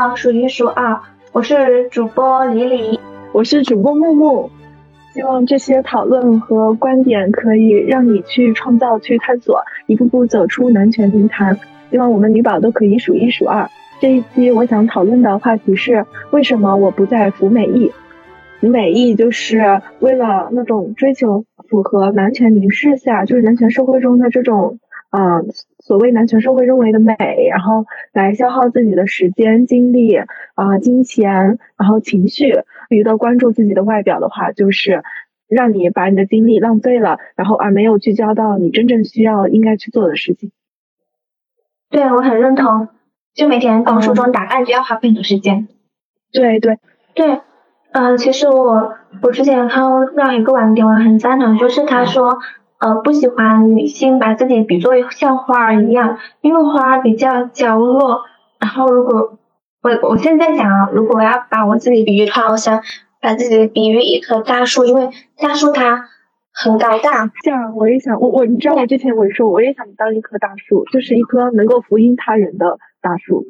到数一数二，我是主播李李，我是主播木木。希望这些讨论和观点可以让你去创造、去探索，一步步走出男权泥潭。希望我们女宝都可以数一数二。这一期我想讨论的话题是：为什么我不再服美役？服美役就是为了那种追求符合男权凝视下，就是男权社会中的这种。嗯，所谓男权社会认为的美，然后来消耗自己的时间、精力啊、金钱，然后情绪，于的关注自己的外表的话，就是让你把你的精力浪费了，然后而没有聚焦到你真正需要、应该去做的事情。对，我很认同。就每天读书中打扮就要花费很多时间。对对对，嗯，其实我我之前看到一个观点，我很赞同，就是他说。呃，不喜欢女性把自己比作像花儿一样，因为花儿比较娇弱。然后，如果我我现在想，如果我要把我自己比喻的话，我想把自己比喻一棵大树，因为大树它很高大。这样，我也想，我我你知道，我之前我说我也想当一棵大树，就是一棵能够福音他人的大树，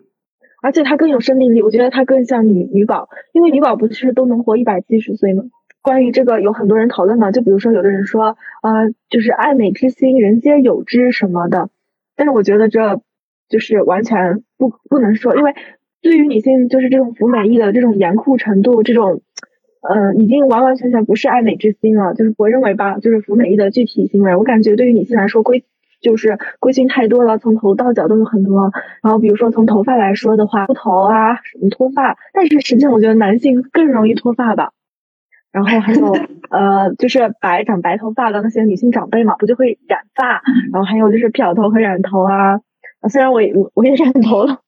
而且它更有生命力。我觉得它更像女女宝，因为女宝不是都能活一百七十岁吗？关于这个有很多人讨论嘛，就比如说有的人说，呃，就是爱美之心，人皆有之什么的，但是我觉得这就是完全不不能说，因为对于女性就是这种服美役的这种严酷程度，这种，呃，已经完完全全不是爱美之心了。就是我认为吧，就是服美役的具体行为，我感觉对于女性来说规就是规训太多了，从头到脚都有很多。然后比如说从头发来说的话，秃头啊，什么脱发，但是实际上我觉得男性更容易脱发吧。然后还有呃，就是白长白头发的那些女性长辈嘛，不就会染发？然后还有就是漂头和染头啊。虽然我我我也染头了。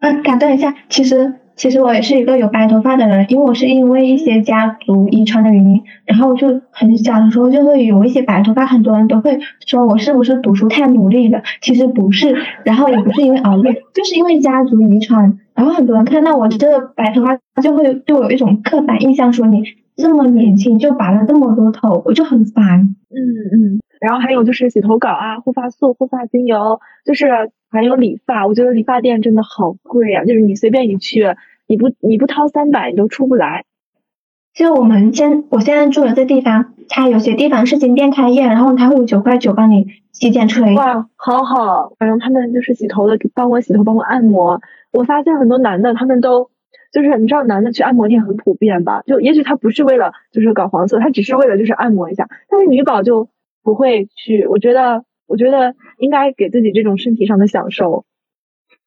嗯，打断一下，其实其实我也是一个有白头发的人，因为我是因为一些家族遗传的原因，然后就很小的时候就会有一些白头发，很多人都会说我是不是读书太努力了？其实不是，然后也不是因为熬夜，就是因为家族遗传。然后很多人看到我这个白头发，就会对我有一种刻板印象，说你这么年轻就拔了这么多头，我就很烦。嗯嗯。然后还有就是洗头膏啊、护发素、护发精油，就是还有理发。我觉得理发店真的好贵啊，就是你随便一去，你不你不掏三百你都出不来。就我们现我现在住的这地方，它有些地方是新店开业，然后它会有九块九帮你洗剪吹。哇，好好。反正他们就是洗头的，帮我洗头，帮我按摩。我发现很多男的，他们都就是你知道，男的去按摩店很普遍吧？就也许他不是为了就是搞黄色，他只是为了就是按摩一下。但是女宝就不会去，我觉得，我觉得应该给自己这种身体上的享受。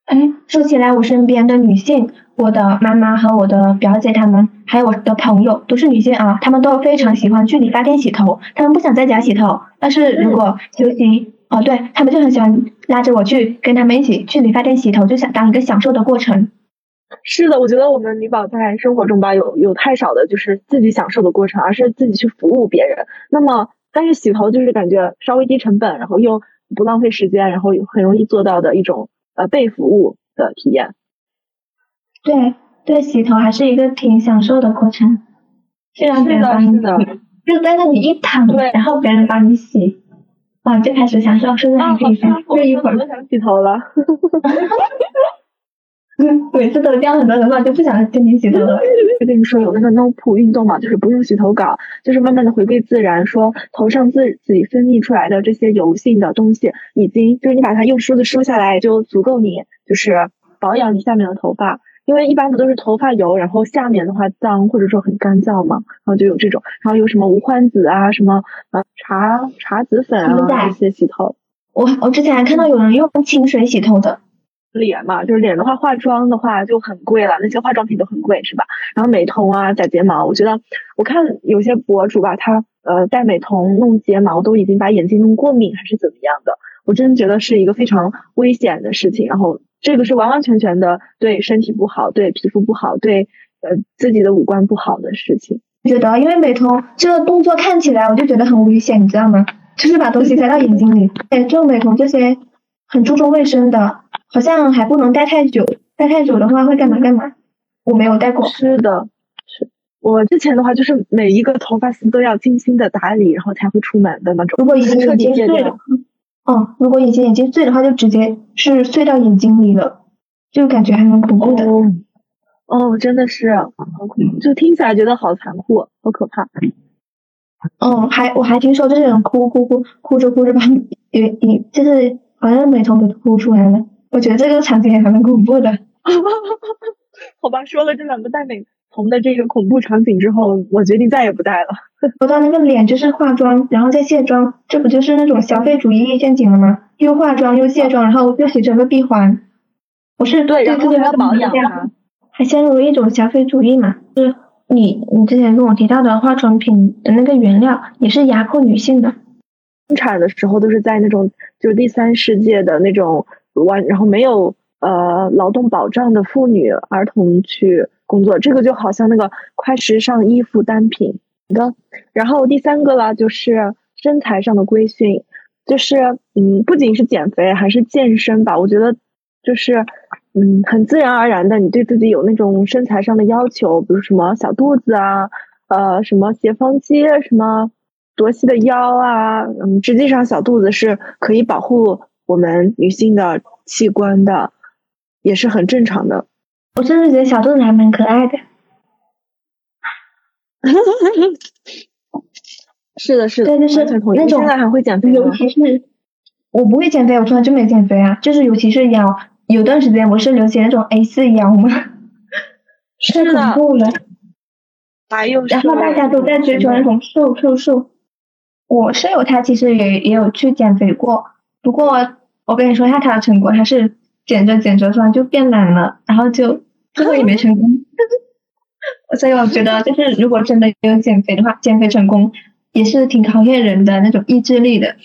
哎，说起来，我身边的女性，我的妈妈和我的表姐她们，还有我的朋友都是女性啊，她们都非常喜欢去理发店洗头，她们不想在家洗头，但是如果休息。哦，对他们就很喜欢拉着我去跟他们一起去理发店洗头，就想当一个享受的过程。是的，我觉得我们女宝在生活中吧，有有太少的就是自己享受的过程，而是自己去服务别人。那么，但是洗头就是感觉稍微低成本，然后又不浪费时间，然后又很容易做到的一种呃被服务的体验。对对，洗头还是一个挺享受的过程，虽然别人帮你洗，就在那里一躺，然后别人帮你洗。啊，就开始享受，是不是还可以分？就一会儿都想洗头了。嗯，每次都这样，很多人嘛就不想跟你洗头了。就 跟你说有那个 No Poo 运动嘛，就是不用洗头膏，就是慢慢的回归自然。说头上自己分泌出来的这些油性的东西，已经就是你把它用梳子梳下来，就足够你就是保养你下面的头发。因为一般不都是头发油，然后下面的话脏或者说很干燥嘛，然后就有这种，然后有什么无患子啊，什么呃茶茶籽粉啊这些洗头。我我之前还看到有人用清水洗头的。脸嘛，就是脸的话，化妆的话就很贵了，那些化妆品都很贵，是吧？然后美瞳啊、假睫毛，我觉得我看有些博主吧，他呃戴美瞳弄睫毛都已经把眼睛弄过敏还是怎么样的，我真的觉得是一个非常危险的事情，然后。这个是完完全全的对身体不好，对皮肤不好，对呃自己的五官不好的事情。觉得，因为美瞳这个动作看起来我就觉得很危险，你知道吗？就是把东西塞到眼睛里。对，这种美瞳这些很注重卫生的，好像还不能戴太久，戴太久的话会干嘛干嘛？我没有戴过。是的，是我之前的话就是每一个头发丝都要精心的打理，然后才会出门的那种。如果已经彻底戒了。哦，如果隐形眼镜碎的话，就直接是碎到眼睛里了。就感觉还蛮恐怖的。哦，哦，真的是好恐怖，就听起来觉得好残酷，好可怕。哦，还我还听说就是人哭哭哭哭着哭着把也也就是好像美瞳给哭出来了，我觉得这个场景也还蛮恐怖的。好吧，说了这两个戴美瞳的这个恐怖场景之后，我决定再也不戴了。说到那个脸就是化妆，然后再卸妆，这不就是那种消费主义陷阱了吗？又化妆又卸妆，然后又形成个闭环。不是对，然后还要保养啊，还陷入了一种消费主义嘛？就是你你之前跟我提到的化妆品的那个原料也是压迫女性的，生产的时候都是在那种就是第三世界的那种完，然后没有呃劳动保障的妇女儿童去工作，这个就好像那个快时尚衣服单品。的，然后第三个了，就是身材上的规训，就是嗯，不仅是减肥，还是健身吧。我觉得就是嗯，很自然而然的，你对自己有那种身材上的要求，比如什么小肚子啊，呃，什么斜方肌，什么多细的腰啊，嗯，实际上小肚子是可以保护我们女性的器官的，也是很正常的。我甚至觉得小肚子还蛮可爱的。是的，是的，对，就是那种。现在还会减肥尤其是我不会减肥，我从来就没减肥啊。就是尤其是腰，有段时间不是流行那种 A 四腰吗？太恐怖了。还有，然后大家都在追求那种瘦瘦瘦。我室友他其实也也有去减肥过，不过我跟你说一下他的成果，他是减着减着突然就变懒了，然后就 最后也没成功。所以我觉得，就是如果真的有减肥的话，减肥成功也是挺考验人的那种意志力的。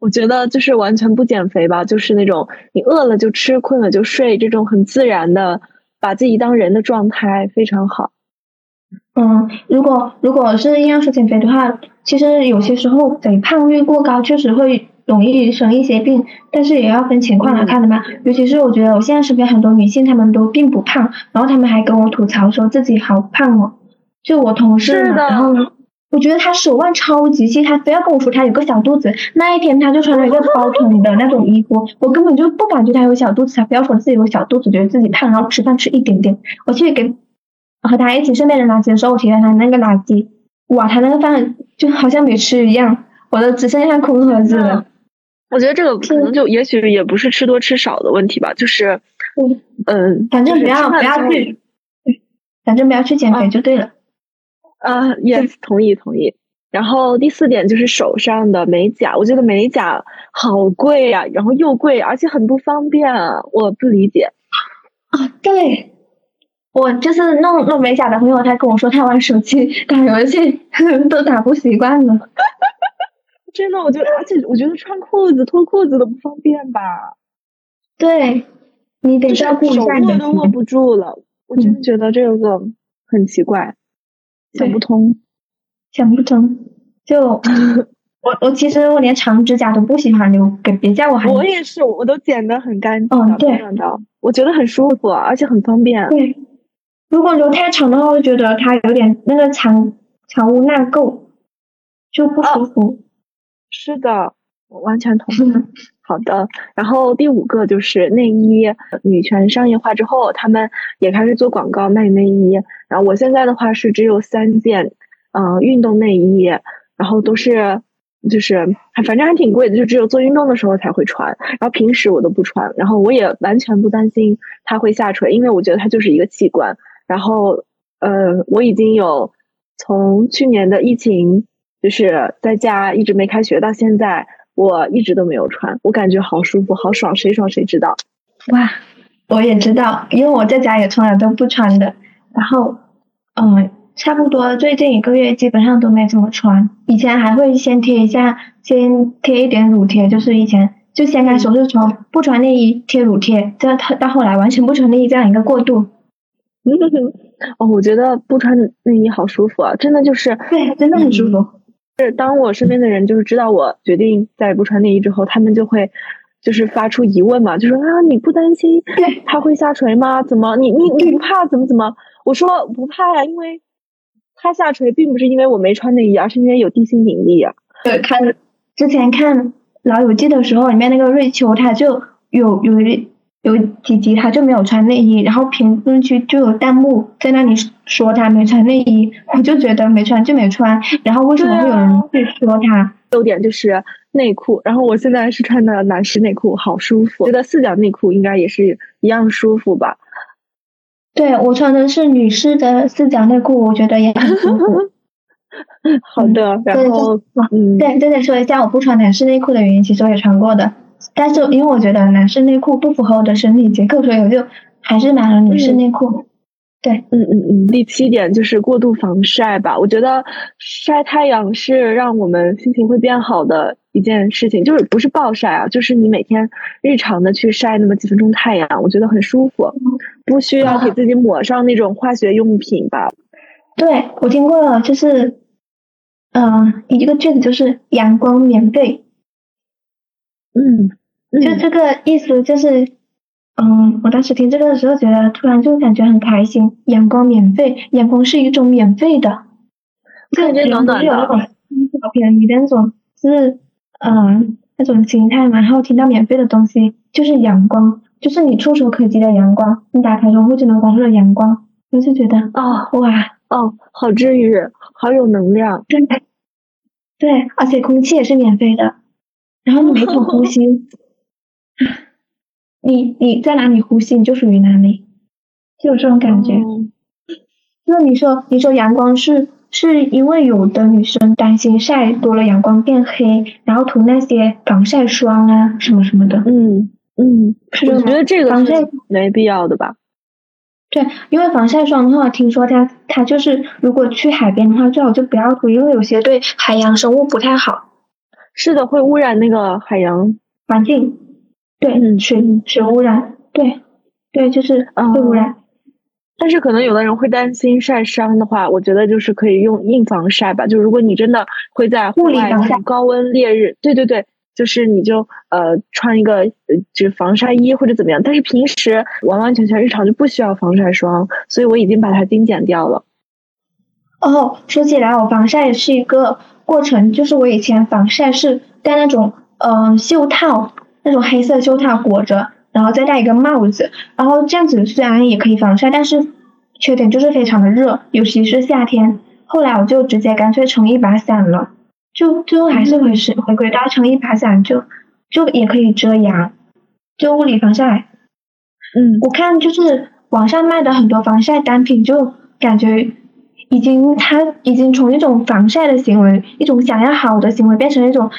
我觉得就是完全不减肥吧，就是那种你饿了就吃，困了就睡，这种很自然的把自己当人的状态非常好。嗯，如果如果是硬要说减肥的话，其实有些时候肥胖率过高确实会。容易生一些病，但是也要分情况来看的嘛。尤其是我觉得我现在身边很多女性，她们都并不胖，然后她们还跟我吐槽说自己好胖哦。就我同事嘛，然后呢，我觉得她手腕超级细，她非要跟我说她有个小肚子。那一天她就穿了一个包臀的那种衣服，我根本就不感觉她有小肚子，她非要说自己有小肚子，觉得自己胖，然后吃饭吃一点点。我去给和她一起顺便扔垃圾的时候，我提了她那个垃圾，哇，她那个饭就好像没吃一样，我都只剩下空盒子了。我觉得这个可能就也许也不是吃多吃少的问题吧，就是嗯，反正不要不要去，反正不要去减肥就对了。啊，yes，同意同意。然后第四点就是手上的美甲，我觉得美甲好贵呀，然后又贵，而且很不方便，我不理解。啊，对，我就是弄弄美甲的朋友，他跟我说他玩手机打游戏 都打不习惯了。真的，我觉得，而且我觉得穿裤子、脱裤子都不方便吧？对，你得照顾一下你的都握不住了。我真的觉得这个很奇怪，想不通，想不通。就 我，我其实我连长指甲都不喜欢留，给别家我还我也是，我都剪得很干净。嗯，对，我觉得很舒服，而且很方便。对，如果留太长的话，我觉得它有点那个藏藏污纳垢，就不舒服。是的，我完全同意。好的，然后第五个就是内衣，女权商业化之后，他们也开始做广告卖内衣。然后我现在的话是只有三件，嗯，运动内衣，然后都是就是反正还挺贵的，就只有做运动的时候才会穿，然后平时我都不穿。然后我也完全不担心它会下垂，因为我觉得它就是一个器官。然后呃，我已经有从去年的疫情。就是在家一直没开学到现在，我一直都没有穿，我感觉好舒服，好爽，谁爽谁知道。哇，我也知道，因为我在家也从来都不穿的。然后，嗯，差不多最近一个月基本上都没怎么穿。以前还会先贴一下，先贴一点乳贴，就是以前就先开始是从不穿内衣贴乳贴，再到后来完全不穿内衣这样一个过渡。哦，我觉得不穿内衣好舒服啊，真的就是，对，真的很舒服。是当我身边的人就是知道我决定再也不穿内衣之后，他们就会就是发出疑问嘛，就说啊你不担心它会下垂吗？怎么你你你不怕怎么怎么？我说不怕呀，因为它下垂并不是因为我没穿内衣，而是因为有地心引力呀。对，看之前看老友记的时候，里面那个瑞秋他就有有一有几集他就没有穿内衣，然后评论区就有弹幕在那里说他没穿内衣，我就觉得没穿就没穿，然后为什么会有人去说他？优点就是内裤，然后我现在是穿的男士内裤，好舒服，觉得四角内裤应该也是一样舒服吧？对我穿的是女士的四角内裤，我觉得也很舒服。好的，然后嗯，对对对，说一下我不穿男士内裤的原因，其实我也穿过的。但是因为我觉得男士内裤不符合我的生理结构，所以我就还是买了女士内裤。对，嗯嗯嗯。第七点就是过度防晒吧。我觉得晒太阳是让我们心情会变好的一件事情，就是不是暴晒啊，就是你每天日常的去晒那么几分钟太阳，我觉得很舒服，不需要给自己抹上那种化学用品吧。对，我听过了，就是嗯，一个句子就是阳光免费。嗯，就这个意思，就是，嗯，我当时听这个的时候，觉得突然就感觉很开心。阳光免费，阳光是一种免费的，感觉暖暖的。好便宜的那种，是，嗯，那种心态嘛。然后听到免费的东西，就是阳光，就是你触手可及的阳光，你打开窗户就能感受到阳光，我就觉得，哦，哇，哦，好治愈，好有能量。对，对，而且空气也是免费的。然后你没口呼吸，你你在哪里呼吸，你就属于哪里，就有这种感觉。那你说，你说阳光是是因为有的女生担心晒多了阳光变黑，然后涂那些防晒霜啊什么什么的。嗯嗯，我觉得这个防晒没必要的吧？对，因为防晒霜的话，听说它它就是如果去海边的话，最好就不要涂，因为有些对海洋生物不太好。是的，会污染那个海洋环境，对，嗯水水污染，对，对，就是会污染。但是可能有的人会担心晒伤的话，我觉得就是可以用硬防晒吧。就如果你真的会在户外高温烈日，对对对，就是你就呃穿一个就防晒衣或者怎么样。但是平时完完全全日常就不需要防晒霜，所以我已经把它精简掉了。哦，说起来，我防晒是一个。过程就是我以前防晒是戴那种嗯袖套，那种黑色袖套裹着，然后再戴一个帽子，然后这样子虽然也可以防晒，但是缺点就是非常的热，尤其是夏天。后来我就直接干脆撑一把伞了，就最后还是回是回归到撑一把伞就就也可以遮阳，就物理防晒。嗯，我看就是网上卖的很多防晒单品，就感觉。已经，他已经从一种防晒的行为，一种想要好的行为，变成一种，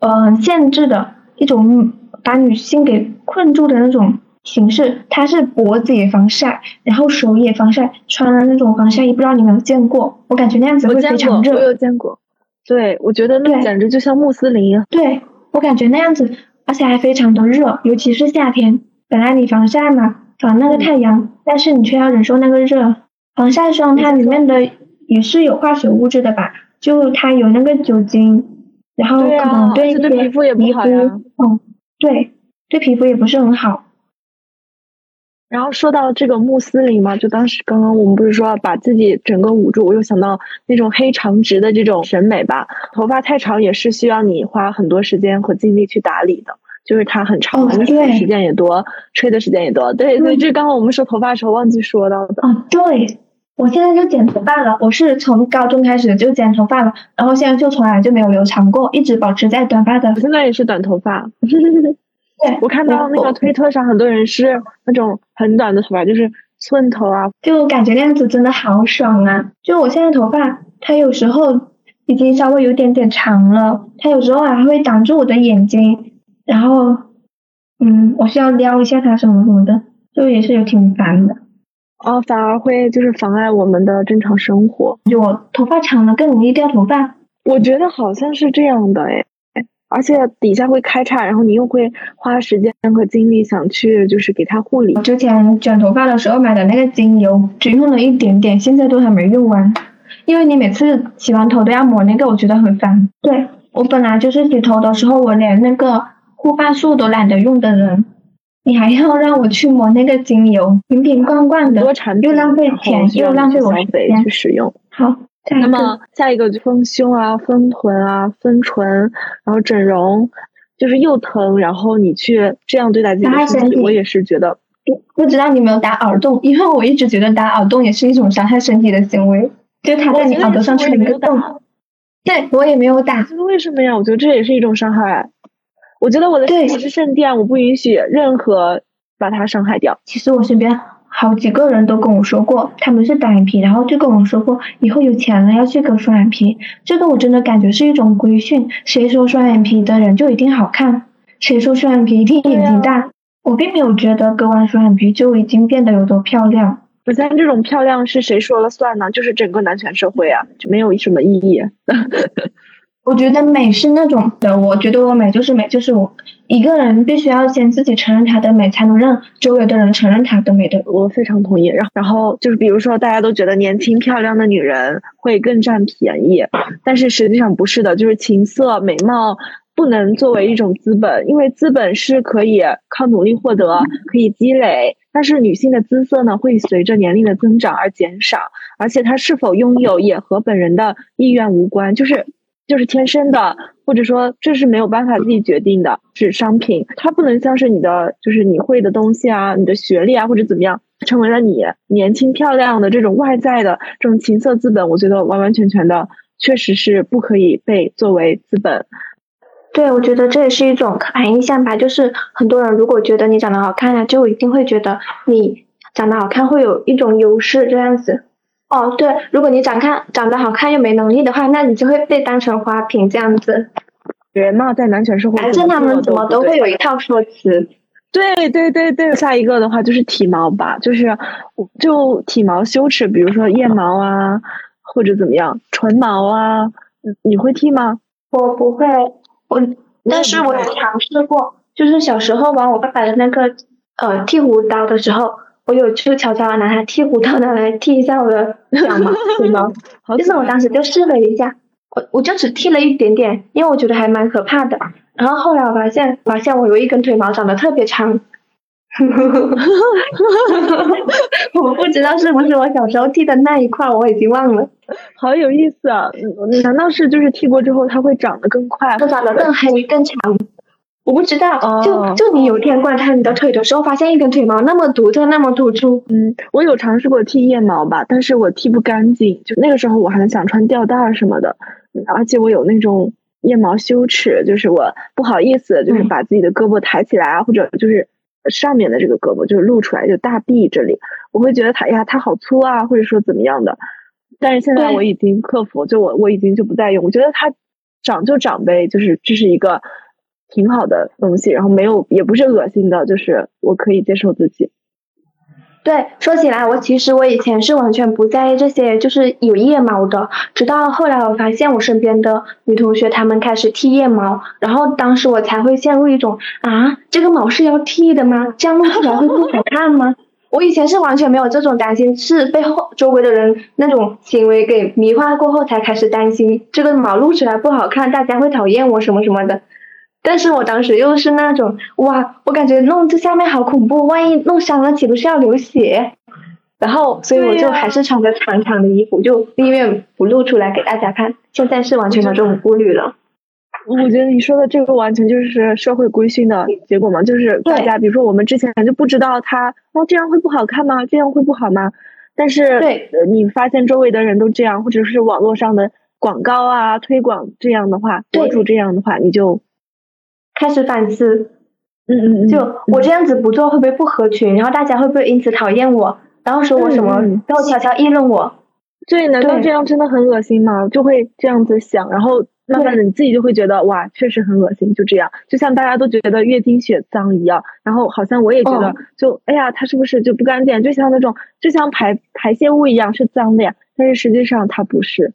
呃，限制的一种把女性给困住的那种形式。他是脖子也防晒，然后手也防晒，穿了那种防晒衣，不知道你有没有见过？我感觉那样子会非常热。我有见过。对，我觉得那简直就像穆斯林。对，我感觉那样子，而且还非常的热，尤其是夏天。本来你防晒嘛，防那个太阳，但是你却要忍受那个热。防晒霜它里面的也是有化学物质的吧？就它有那个酒精，然后可能对一些皮肤也不好呀。嗯，对，对皮肤也不是很好。然后说到这个穆斯林嘛，就当时刚刚我们不是说把自己整个捂住，我又想到那种黑长直的这种审美吧。头发太长也是需要你花很多时间和精力去打理的，就是它很长，洗的时间也多，吹的时间也多。对对，这刚刚我们说头发的时候忘记说到的。啊，对。我现在就剪头发了，我是从高中开始就剪头发了，然后现在就从来就没有留长过，一直保持在短发的。我现在也是短头发。对，我看到那个推特上很多人是那种很短的头发，就是寸头啊，就感觉那样子真的好爽啊！就我现在头发，它有时候已经稍微有点点长了，它有时候还会挡住我的眼睛，然后，嗯，我需要撩一下它什么什么的，就也是有挺烦的。哦，反而会就是妨碍我们的正常生活。就我头发长了更容易掉头发，我觉得好像是这样的哎，而且底下会开叉，然后你又会花时间和精力想去就是给它护理。之前卷头发的时候买的那个精油，只用了一点点，现在都还没用完。因为你每次洗完头都要抹那个，我觉得很烦。对我本来就是洗头的时候我连那个护发素都懒得用的人。你还要让我去抹那个精油，瓶瓶罐罐的，又浪费钱，又浪费我时间去使用。好，那么下一个就丰胸啊、丰臀啊、丰唇，然后整容，就是又疼，然后你去这样对待自己的身体，我也是觉得。不知道你有没有打耳洞？因为我一直觉得打耳洞也是一种伤害身体的行为，就他在你耳朵上去一个洞。对，我也没有打。为什么呀？我觉得这也是一种伤害。我觉得我的身体是圣殿，我不允许任何把它伤害掉。其实我身边好几个人都跟我说过，他们是单眼皮，然后就跟我说过，以后有钱了要去割双眼皮。这个我真的感觉是一种规训。谁说双眼皮的人就一定好看？谁说双眼皮一定眼睛大？我并没有觉得割完双眼皮就已经变得有多漂亮。首先，这种漂亮是谁说了算呢？就是整个男权社会啊，就没有什么意义。我觉得美是那种的，我觉得我美就是美，就是我一个人必须要先自己承认他的美，才能让周围的人承认他的美的。我非常同意。然，然后就是比如说，大家都觉得年轻漂亮的女人会更占便宜，但是实际上不是的，就是情色美貌。不能作为一种资本，因为资本是可以靠努力获得，可以积累。但是女性的姿色呢，会随着年龄的增长而减少，而且她是否拥有也和本人的意愿无关，就是就是天生的，或者说这是没有办法自己决定的，是商品。它不能像是你的，就是你会的东西啊，你的学历啊，或者怎么样，成为了你年轻漂亮的这种外在的这种情色资本。我觉得完完全全的，确实是不可以被作为资本。对，我觉得这也是一种刻板印象吧，就是很多人如果觉得你长得好看呀，就一定会觉得你长得好看会有一种优势这样子。哦，对，如果你长看长得好看又没能力的话，那你就会被当成花瓶这样子。人嘛，在男权社会，反正他们怎么都会有一套说辞。对对对对，下一个的话就是体毛吧，就是就体毛羞耻，比如说腋毛啊，或者怎么样，唇毛啊，你会剃吗？我不会。我，但是我有尝试过，就是小时候玩我爸爸的那个呃剃胡刀的时候，我有去悄悄的拿它剃胡刀拿来剃一下我的小毛腿毛，就是我当时就试了一下，我我就只剃了一点点，因为我觉得还蛮可怕的，然后后来我发现发现我有一根腿毛长得特别长。我不知道是不是我小时候剃的那一块，我已经忘了。好有意思啊！难道是就是剃过之后它会长得更快，会长得更黑更长？我不知道。就就你有天观察你的腿的时候，发现一根腿毛那么独特，那么突出。嗯，我有尝试过剃腋毛吧，但是我剃不干净。就那个时候我还想穿吊带什么的，而且我有那种腋毛羞耻，就是我不好意思，就是把自己的胳膊抬起来啊，或者就是。上面的这个胳膊就是露出来，就大臂这里，我会觉得它呀，它好粗啊，或者说怎么样的。但是现在我已经克服，就我我已经就不再用。我觉得它长就长呗，就是这是一个挺好的东西，然后没有也不是恶心的，就是我可以接受自己。对，说起来，我其实我以前是完全不在意这些，就是有腋毛的。直到后来，我发现我身边的女同学她们开始剃腋毛，然后当时我才会陷入一种啊，这个毛是要剃的吗？这样弄起来会不好看吗？我以前是完全没有这种担心，是被后周围的人那种行为给迷惑过后，才开始担心这个毛露出来不好看，大家会讨厌我什么什么的。但是我当时又是那种哇，我感觉弄这下面好恐怖，万一弄伤了岂不是要流血？然后所以我就还是穿着长长的衣服，就宁愿不露出来给大家看。现在是完全没有这种顾虑了。我觉得你说的这个完全就是社会规训的结果嘛，就是大家比如说我们之前就不知道他哦这样会不好看吗？这样会不好吗？但是对，你发现周围的人都这样，或者是网络上的广告啊推广这样的话，博主这样的话，你就。开始反思，嗯嗯嗯，就我这样子不做会不会不合群？然后大家会不会因此讨厌我？然后说我什么？然后悄悄议论我？对，难道这样真的很恶心吗？就会这样子想，然后慢慢的你自己就会觉得哇，确实很恶心。就这样，就像大家都觉得月经血脏一样，然后好像我也觉得，就哎呀，它是不是就不干净？就像那种就像排排泄物一样是脏的呀，但是实际上它不是。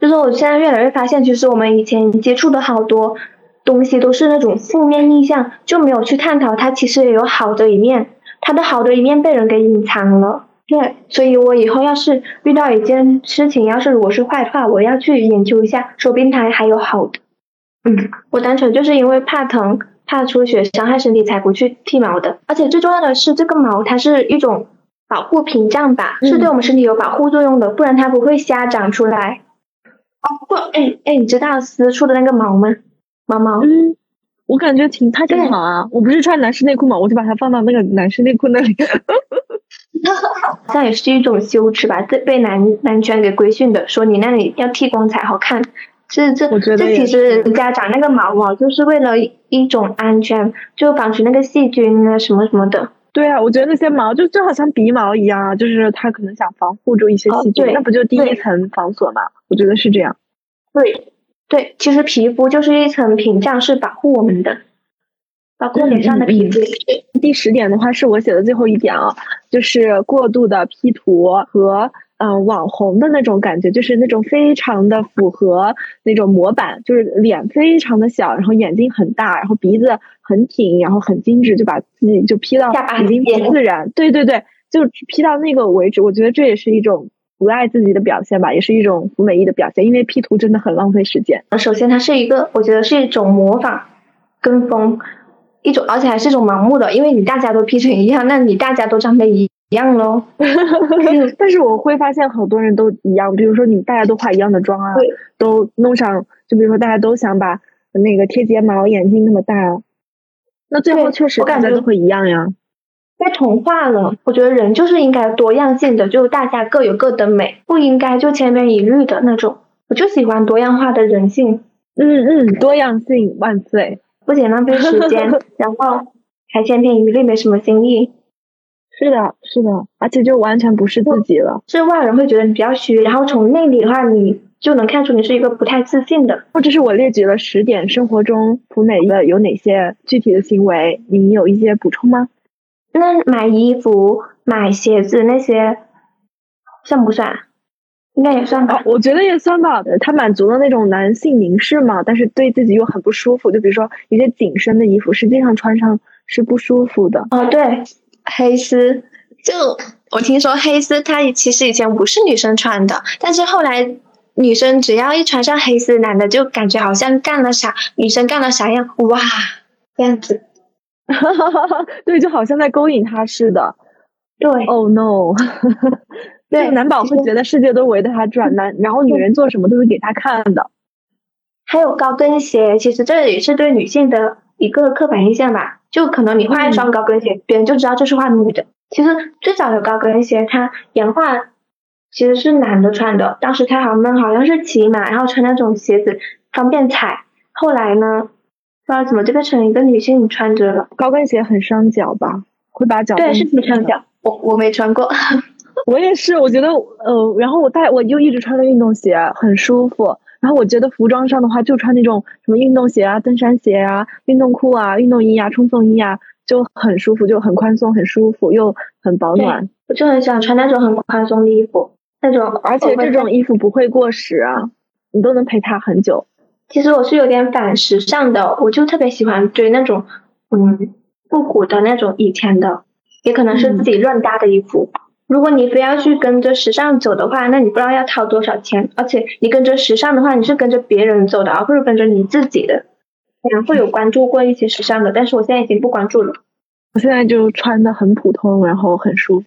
就是我现在越来越发现，其实我们以前接触的好多。东西都是那种负面印象，就没有去探讨它其实也有好的一面，它的好的一面被人给隐藏了。对，所以我以后要是遇到一件事情，要是如果是坏话，我要去研究一下，说不定它还有好的。嗯，我单纯就是因为怕疼、怕出血、伤害身体才不去剃毛的。而且最重要的是，这个毛它是一种保护屏障吧，是对我们身体有保护作用的，不然它不会瞎长出来。哦不，哎哎，你知道私处的那个毛吗？毛毛，嗯，我感觉挺它正好啊，我不是穿男士内裤嘛，我就把它放到那个男士内裤那里。这也是一种羞耻吧？这被男男权给规训的，说你那里要剃光才好看。这这这其实人家长那个毛毛就是为了一种安全，就防止那个细菌啊什么什么的。对啊，我觉得那些毛就就好像鼻毛一样啊，就是它可能想防护住一些细菌，那不就第一层防锁嘛？我觉得是这样。对对，其实皮肤就是一层屏障，是保护我们的。包括脸上的皮肤。第十点的话是我写的最后一点啊，就是过度的 P 图和嗯网红的那种感觉，就是那种非常的符合那种模板，就是脸非常的小，然后眼睛很大，然后鼻子很挺，然后很精致，就把自己就 P 到已经不自然。对对对，就 P 到那个为止。我觉得这也是一种不爱自己的表现吧，也是一种不美役的表现，因为 P 图真的很浪费时间。首先，它是一个，我觉得是一种模仿、跟风。一种，而且还是一种盲目的，因为你大家都 P 成一样，那你大家都长得一样喽。但是我会发现好多人都一样，比如说你大家都化一样的妆啊，都弄上，就比如说大家都想把那个贴睫毛、眼睛那么大，那最后确实大家都会一样呀。被同化了，我觉得人就是应该多样性的，就大家各有各的美，不应该就千篇一律的那种。我就喜欢多样化的人性。嗯嗯，多样性万岁。不仅浪费时间，然后还千篇一律，没什么新意。是的，是的，而且就完全不是自己了。是外人会觉得你比较虚，然后从内里的话，你就能看出你是一个不太自信的。或者是我列举了十点生活中普美的有哪些具体的行为，你有一些补充吗？那买衣服、买鞋子那些算不算？应该也算吧，我觉得也算吧。它满足了那种男性凝视嘛，但是对自己又很不舒服。就比如说一些紧身的衣服，实际上穿上是不舒服的。哦，对，黑丝，就我听说黑丝它其实以前不是女生穿的，但是后来女生只要一穿上黑丝，男的就感觉好像干了啥，女生干了啥样，哇，这样子，对，就好像在勾引他似的。对，Oh no。对，男宝会觉得世界都围着他转，男然后女人做什么都是给他看的。还有高跟鞋，其实这也是对女性的一个刻板印象吧。就可能你换一双高跟鞋，别人就知道这是换女的。其实最早的高跟鞋，它演化其实是男的穿的。当时他好们好像是骑马，然后穿那种鞋子方便踩。后来呢，不知道怎么就变成一个女性穿着了。高跟鞋很伤脚吧？会把脚对，是挺伤脚。我我没穿过。我也是，我觉得呃，然后我带我就一直穿的运动鞋很舒服。然后我觉得服装上的话，就穿那种什么运动鞋啊、登山鞋啊、运动裤啊、运动衣啊、冲锋衣啊，就很舒服，就很宽松，很舒服又很保暖。我就很喜欢穿那种很宽松的衣服，那种而且这种衣服不会过时啊，你都能陪它很久。其实我是有点反时尚的，我就特别喜欢追那种嗯复古的那种以前的，也可能是自己乱搭的衣服。如果你非要去跟着时尚走的话，那你不知道要掏多少钱。而且你跟着时尚的话，你是跟着别人走的，而不是跟着你自己的。可能会有关注过一些时尚的，但是我现在已经不关注了。我现在就穿的很普通，然后很舒服。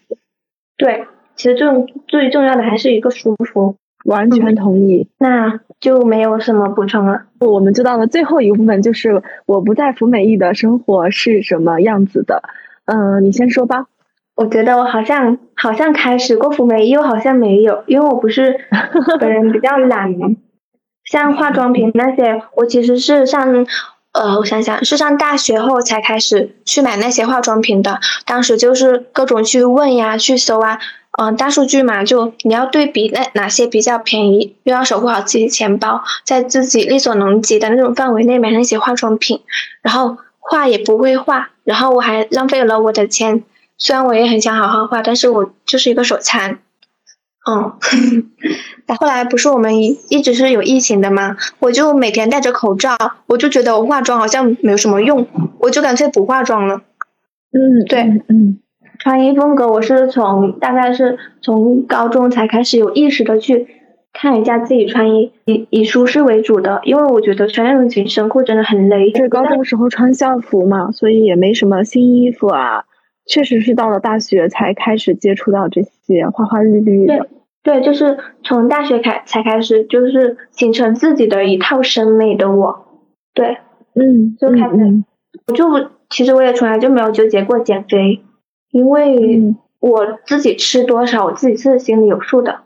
对，其实最最重要的还是一个舒服。完全同意。那就没有什么补充了。我们知道的最后一个部分就是我不在服美役的生活是什么样子的。嗯，你先说吧。我觉得我好像好像开始过服美役，又好像没有，因为我不是本人比较懒，像化妆品那些，我其实是上呃，我想想是上大学后才开始去买那些化妆品的，当时就是各种去问呀，去搜啊，嗯，大数据嘛，就你要对比那哪些比较便宜，又要守护好自己钱包，在自己力所能及的那种范围内买那些化妆品，然后画也不会画，然后我还浪费了我的钱。虽然我也很想好好画，但是我就是一个手残。嗯，后来不是我们一一直是有疫情的吗？我就每天戴着口罩，我就觉得我化妆好像没有什么用，我就干脆不化妆了。嗯，对，嗯，穿衣风格我是从大概是从高中才开始有意识的去看一下自己穿衣，以以舒适为主的，因为我觉得穿那种紧身裤真的很累。是高中时候穿校服嘛，所以也没什么新衣服啊。确实是到了大学才开始接触到这些花花绿绿的。对，就是从大学开才开始，就是形成自己的一套审美的我。对，嗯，就开始嗯我就其实我也从来就没有纠结过减肥，因为嗯我自己吃多少，我自己是心里有数的。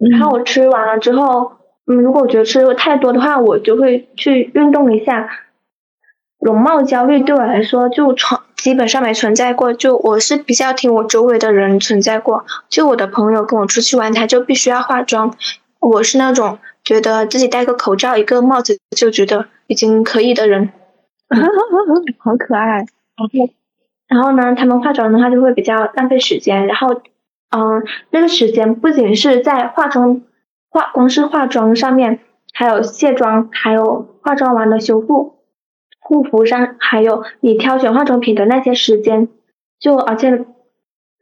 嗯，然后我吃完了之后，嗯，如果我觉得吃的太多的话，我就会去运动一下。容貌焦虑对我来说就从基本上没存在过，就我是比较听我周围的人存在过。就我的朋友跟我出去玩，他就必须要化妆，我是那种觉得自己戴个口罩、一个帽子就觉得已经可以的人。好可爱。然后，然后呢，他们化妆的话就会比较浪费时间。然后，嗯，那个时间不仅是在化妆化，光是化妆上面，还有卸妆，还有化妆完的修复、护肤上，还有你挑选化妆品的那些时间，就而且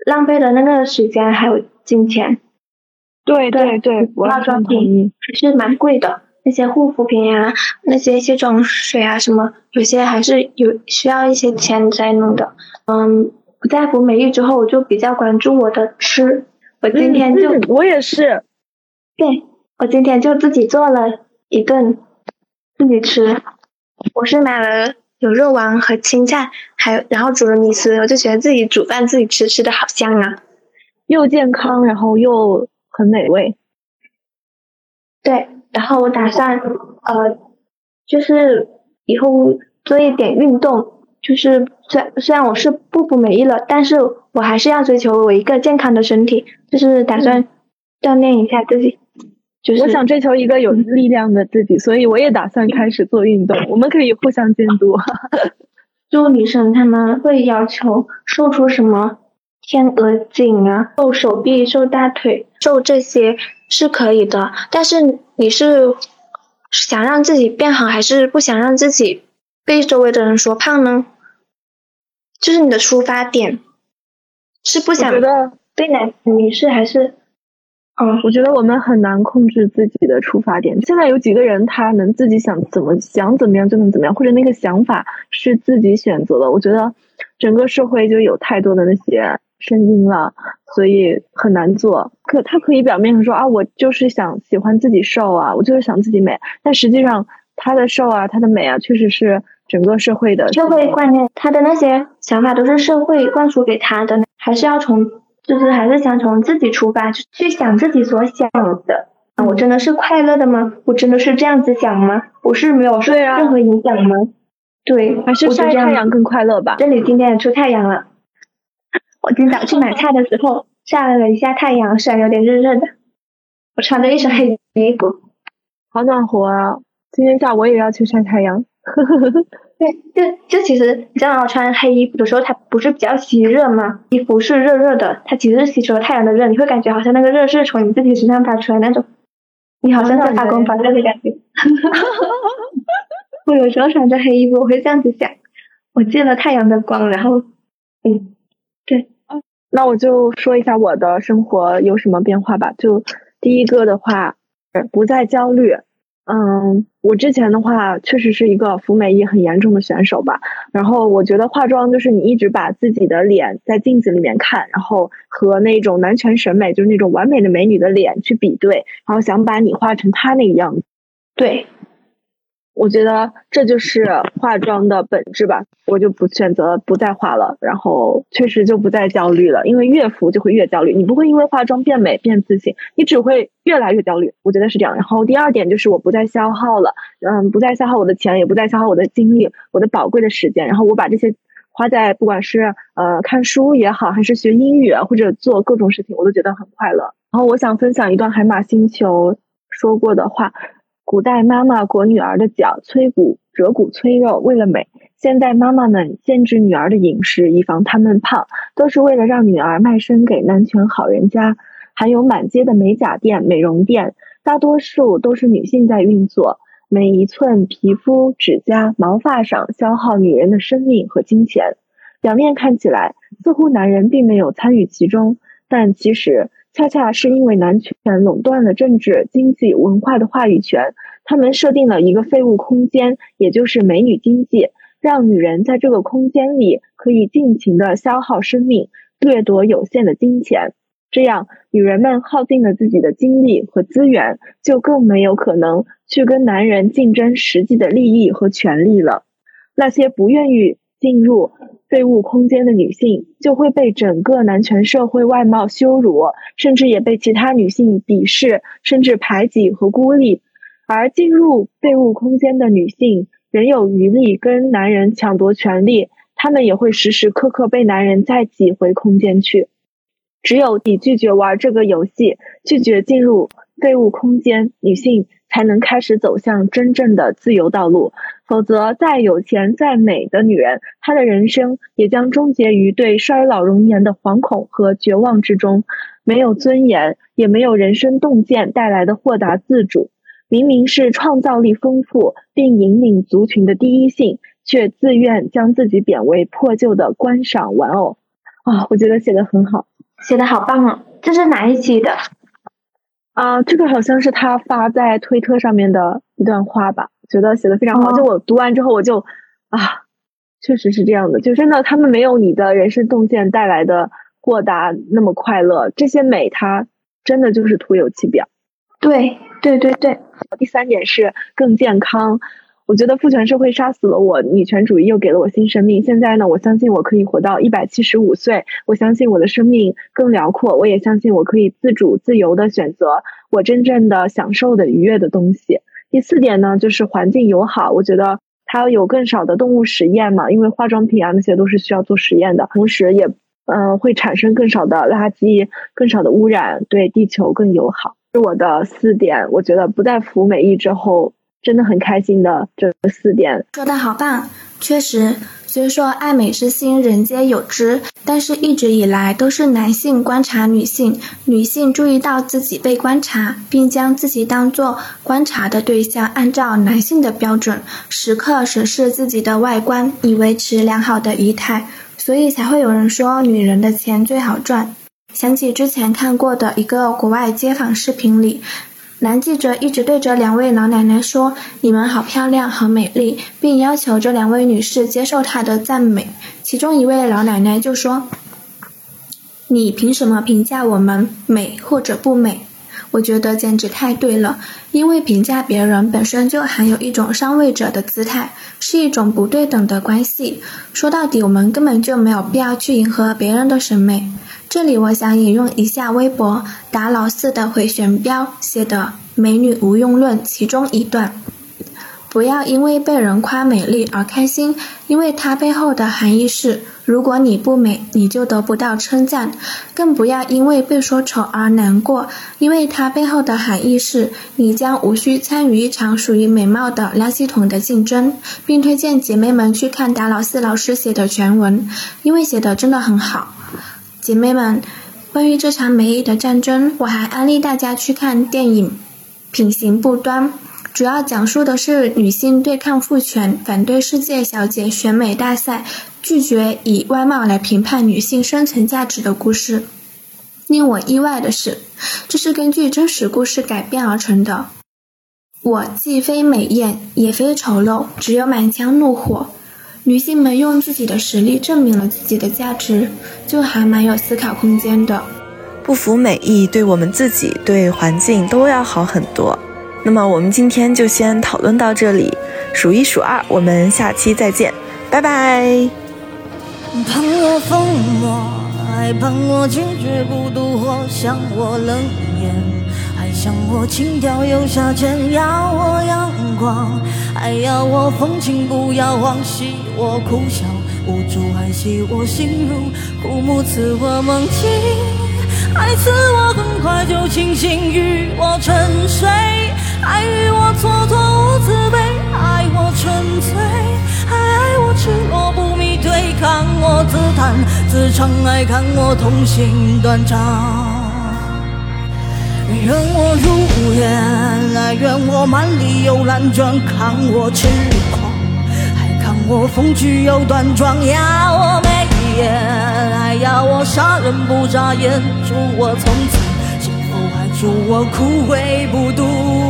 浪费的那个时间还有金钱，对对对，化妆品。还是蛮贵的。那些护肤品呀、那些卸妆水啊什么，有些还是有需要一些钱才弄的。嗯，我在服美役之后，我就比较关注我的吃。我今天就、嗯嗯我也是，对我今天就自己做了一顿自己吃。我是买了有肉丸和青菜，还有然后煮了米丝，我就觉得自己煮饭自己吃吃的好香啊。又健康，然后又很美味。对，然后我打算呃，就是以后做一点运动，就是虽然虽然我是不服美役了，但是我还是要追求我一个健康的身体，就是打算锻炼一下自己。就是我想追求一个有力量的自己，所以我也打算开始做运动。我们可以互相监督。就女生她们会要求瘦出什么天鹅颈啊，瘦手臂、瘦大腿、瘦这些是可以的，但是你是想让自己变好，还是不想让自己被周围的人说胖呢？就是你的出发点是不想被男女士还是嗯我觉得我们很难控制自己的出发点。现在有几个人他能自己想怎么想怎么样就能怎么样，或者那个想法是自己选择的。我觉得整个社会就有太多的那些声音了，所以很难做。可他可以表面上说啊，我就是想喜欢自己瘦啊，我就是想自己美，但实际上他的瘦啊，他的美啊，确实是整个社会的社会观念，他的那些想法都是社会灌输给他的，还是要从，就是还是想从自己出发，去想自己所想的。啊，我真的是快乐的吗？我真的是这样子想吗？我是没有受任何影响吗？对，还是晒太阳更快乐吧。这里今天也出太阳了。我今早去买菜的时候晒了一下太阳，虽然有点热热的。我穿着一身黑衣服，好暖和啊！今天下午我也要去晒太阳。对，就就其实你知道，我穿黑衣服的时候，它不是比较吸热吗？衣服是热热的，它其实是吸收了太阳的热，你会感觉好像那个热是从你自己身上发出来那种，你好像在发光发热的感觉。我有时候穿着黑衣服，我会这样子想，我借了太阳的光，然后，嗯，对，那我就说一下我的生活有什么变化吧。就第一个的话，呃不再焦虑。嗯，我之前的话确实是一个服美役很严重的选手吧。然后我觉得化妆就是你一直把自己的脸在镜子里面看，然后和那种男权审美，就是那种完美的美女的脸去比对，然后想把你画成她那个样子。对，我觉得这就是化妆的本质吧，我就不选择不再化了，然后确实就不再焦虑了，因为越服就会越焦虑，你不会因为化妆变美变自信，你只会越来越焦虑，我觉得是这样。然后第二点就是我不再消耗了，嗯，不再消耗我的钱，也不再消耗我的精力，我的宝贵的时间，然后我把这些花在不管是呃看书也好，还是学英语或者做各种事情，我都觉得很快乐。然后我想分享一段海马星球说过的话。古代妈妈裹女儿的脚，催骨折骨催肉，为了美；现代妈妈们限制女儿的饮食，以防她们胖，都是为了让女儿卖身给男权好人家。还有满街的美甲店、美容店，大多数都是女性在运作，每一寸皮肤、指甲、毛发上消耗女人的生命和金钱。表面看起来，似乎男人并没有参与其中，但其实。恰恰是因为男权垄断了政治、经济、文化的话语权，他们设定了一个废物空间，也就是美女经济，让女人在这个空间里可以尽情的消耗生命，掠夺有限的金钱。这样，女人们耗尽了自己的精力和资源，就更没有可能去跟男人竞争实际的利益和权利了。那些不愿意进入废物空间的女性，就会被整个男权社会外貌羞辱，甚至也被其他女性鄙视，甚至排挤和孤立。而进入废物空间的女性，仍有余力跟男人抢夺权利，她们也会时时刻刻被男人再挤回空间去。只有你拒绝玩这个游戏，拒绝进入废物空间，女性才能开始走向真正的自由道路。否则，再有钱再美的女人，她的人生也将终结于对衰老容颜的惶恐和绝望之中。没有尊严，也没有人生洞见带来的豁达自主。明明是创造力丰富并引领族群的第一性，却自愿将自己贬为破旧的观赏玩偶。啊，我觉得写的很好。写的好棒哦！这是哪一期的？啊，这个好像是他发在推特上面的一段话吧？觉得写的非常好。就我读完之后，我就啊，确实是这样的。就真的，他们没有你的人生洞见带来的豁达那么快乐。这些美，它真的就是徒有其表。对对对对。第三点是更健康。我觉得父权社会杀死了我，女权主义又给了我新生命。现在呢，我相信我可以活到一百七十五岁。我相信我的生命更辽阔，我也相信我可以自主、自由的选择我真正的享受的愉悦的东西。第四点呢，就是环境友好。我觉得它有更少的动物实验嘛，因为化妆品啊那些都是需要做实验的，同时也嗯会产生更少的垃圾、更少的污染，对地球更友好。是我的四点。我觉得不再服美役之后。真的很开心的这四点说的好棒，确实，虽说爱美之心人皆有之，但是一直以来都是男性观察女性，女性注意到自己被观察，并将自己当做观察的对象，按照男性的标准时刻审视自己的外观，以维持良好的仪态，所以才会有人说女人的钱最好赚。想起之前看过的一个国外街访视频里。男记者一直对着两位老奶奶说：“你们好漂亮，好美丽，并要求这两位女士接受他的赞美。其中一位老奶奶就说：“你凭什么评价我们美或者不美？”我觉得简直太对了，因为评价别人本身就含有一种上位者的姿态，是一种不对等的关系。说到底，我们根本就没有必要去迎合别人的审美。这里我想引用一下微博打老四的回旋镖写的《美女无用论》其中一段：不要因为被人夸美丽而开心，因为它背后的含义是，如果你不美，你就得不到称赞；更不要因为被说丑而难过，因为它背后的含义是，你将无需参与一场属于美貌的垃圾桶的竞争。并推荐姐妹们去看达老四老师写的全文，因为写的真的很好。姐妹们，关于这场美丽的战争，我还安利大家去看电影《品行不端》，主要讲述的是女性对抗父权、反对世界小姐选美大赛、拒绝以外貌来评判女性生存价值的故事。令我意外的是，这是根据真实故事改编而成的。我既非美艳，也非丑陋，只有满腔怒火。女性们用自己的实力证明了自己的价值，就还蛮有思考空间的。不服美意，对我们自己、对环境都要好很多。那么我们今天就先讨论到这里，数一数二，我们下期再见，拜拜。盼我疯魔，还盼我坚决不独活，想我冷眼，还想我轻佻又下贱，要我阳光。还要我风情，不要往昔；我哭笑无助，还系我心如枯木，赐我梦境，还赐我很快就清醒，与我沉睡，还与我蹉跎无慈悲，爱我纯粹，还爱我赤裸不迷，对抗我自弹自唱，爱看我痛心断肠。愿我如愿，来愿我万里游蓝卷，看我痴狂，还看我风趣又端庄，要我眉眼，还要我杀人不眨眼，祝我从此幸福，还祝我枯萎不渡。